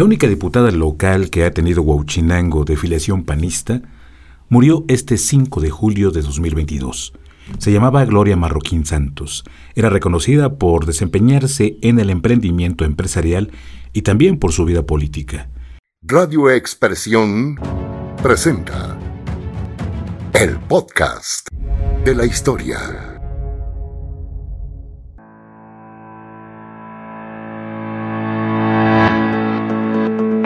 La única diputada local que ha tenido Huachinango de filiación panista murió este 5 de julio de 2022. Se llamaba Gloria Marroquín Santos. Era reconocida por desempeñarse en el emprendimiento empresarial y también por su vida política. Radio Expresión presenta el podcast de la historia.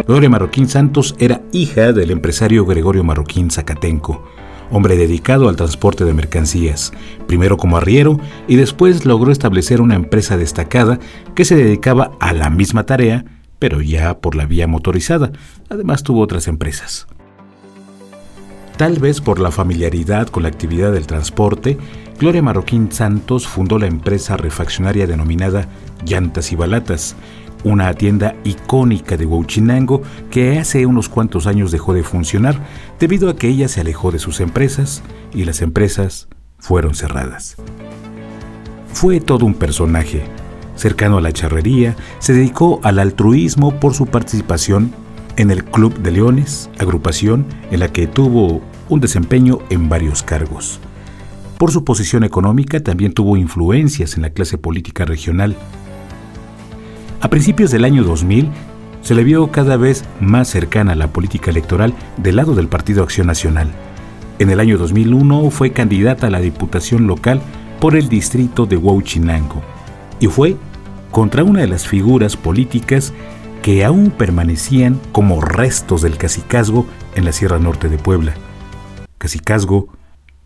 Gloria Marroquín Santos era hija del empresario Gregorio Marroquín Zacatenco, hombre dedicado al transporte de mercancías, primero como arriero y después logró establecer una empresa destacada que se dedicaba a la misma tarea, pero ya por la vía motorizada. Además tuvo otras empresas. Tal vez por la familiaridad con la actividad del transporte, Gloria Marroquín Santos fundó la empresa refaccionaria denominada Llantas y Balatas, una tienda icónica de Huachinango que hace unos cuantos años dejó de funcionar debido a que ella se alejó de sus empresas y las empresas fueron cerradas. Fue todo un personaje. Cercano a la charrería, se dedicó al altruismo por su participación en el Club de Leones, agrupación en la que tuvo un desempeño en varios cargos. Por su posición económica también tuvo influencias en la clase política regional, a principios del año 2000, se le vio cada vez más cercana a la política electoral del lado del Partido Acción Nacional. En el año 2001 fue candidata a la diputación local por el distrito de Huachinango y fue contra una de las figuras políticas que aún permanecían como restos del cacicazgo en la Sierra Norte de Puebla, cacicazgo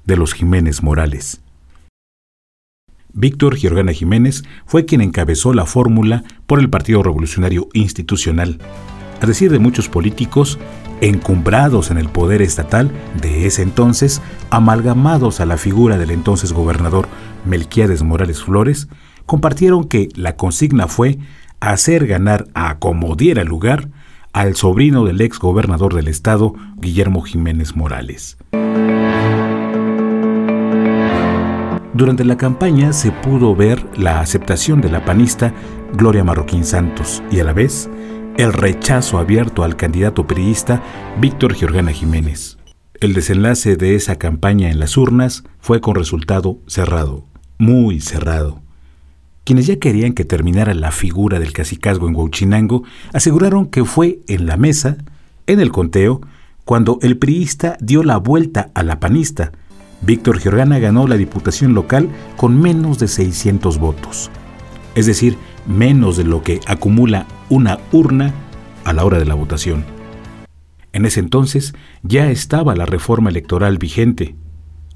de los Jiménez Morales. Víctor Giorgana Jiménez fue quien encabezó la fórmula por el Partido Revolucionario Institucional, a decir de muchos políticos encumbrados en el poder estatal de ese entonces, amalgamados a la figura del entonces gobernador Melquiades Morales Flores, compartieron que la consigna fue hacer ganar a como diera lugar al sobrino del ex gobernador del estado, Guillermo Jiménez Morales. Durante la campaña se pudo ver la aceptación de la panista Gloria Marroquín Santos y a la vez el rechazo abierto al candidato periodista Víctor Giorgana Jiménez. El desenlace de esa campaña en las urnas fue con resultado cerrado, muy cerrado. Quienes ya querían que terminara la figura del cacicazgo en Huachinango aseguraron que fue en la mesa, en el conteo, cuando el priista dio la vuelta a la panista, Víctor Giorgana ganó la diputación local con menos de 600 votos, es decir, menos de lo que acumula una urna a la hora de la votación. En ese entonces ya estaba la reforma electoral vigente.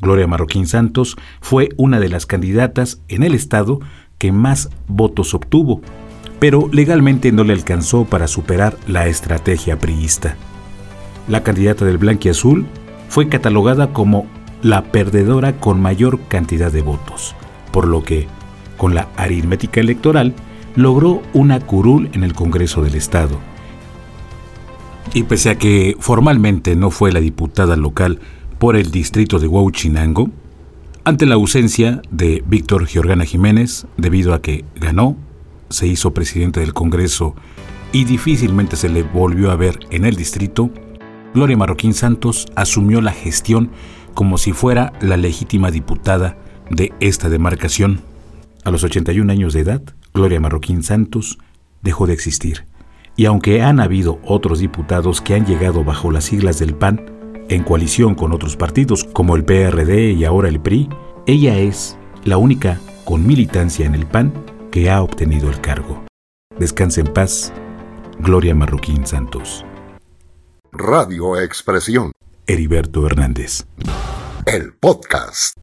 Gloria Marroquín Santos fue una de las candidatas en el estado que más votos obtuvo, pero legalmente no le alcanzó para superar la estrategia priista. La candidata del Blanquiazul fue catalogada como la perdedora con mayor cantidad de votos, por lo que, con la aritmética electoral, logró una curul en el Congreso del Estado. Y pese a que formalmente no fue la diputada local por el distrito de Huachinango, ante la ausencia de Víctor Giorgana Jiménez, debido a que ganó, se hizo presidente del Congreso y difícilmente se le volvió a ver en el distrito, Gloria Marroquín Santos asumió la gestión como si fuera la legítima diputada de esta demarcación. A los 81 años de edad, Gloria Marroquín Santos dejó de existir. Y aunque han habido otros diputados que han llegado bajo las siglas del PAN, en coalición con otros partidos como el PRD y ahora el PRI, ella es la única con militancia en el PAN que ha obtenido el cargo. Descanse en paz, Gloria Marroquín Santos. Radio Expresión. Heriberto Hernández. El podcast.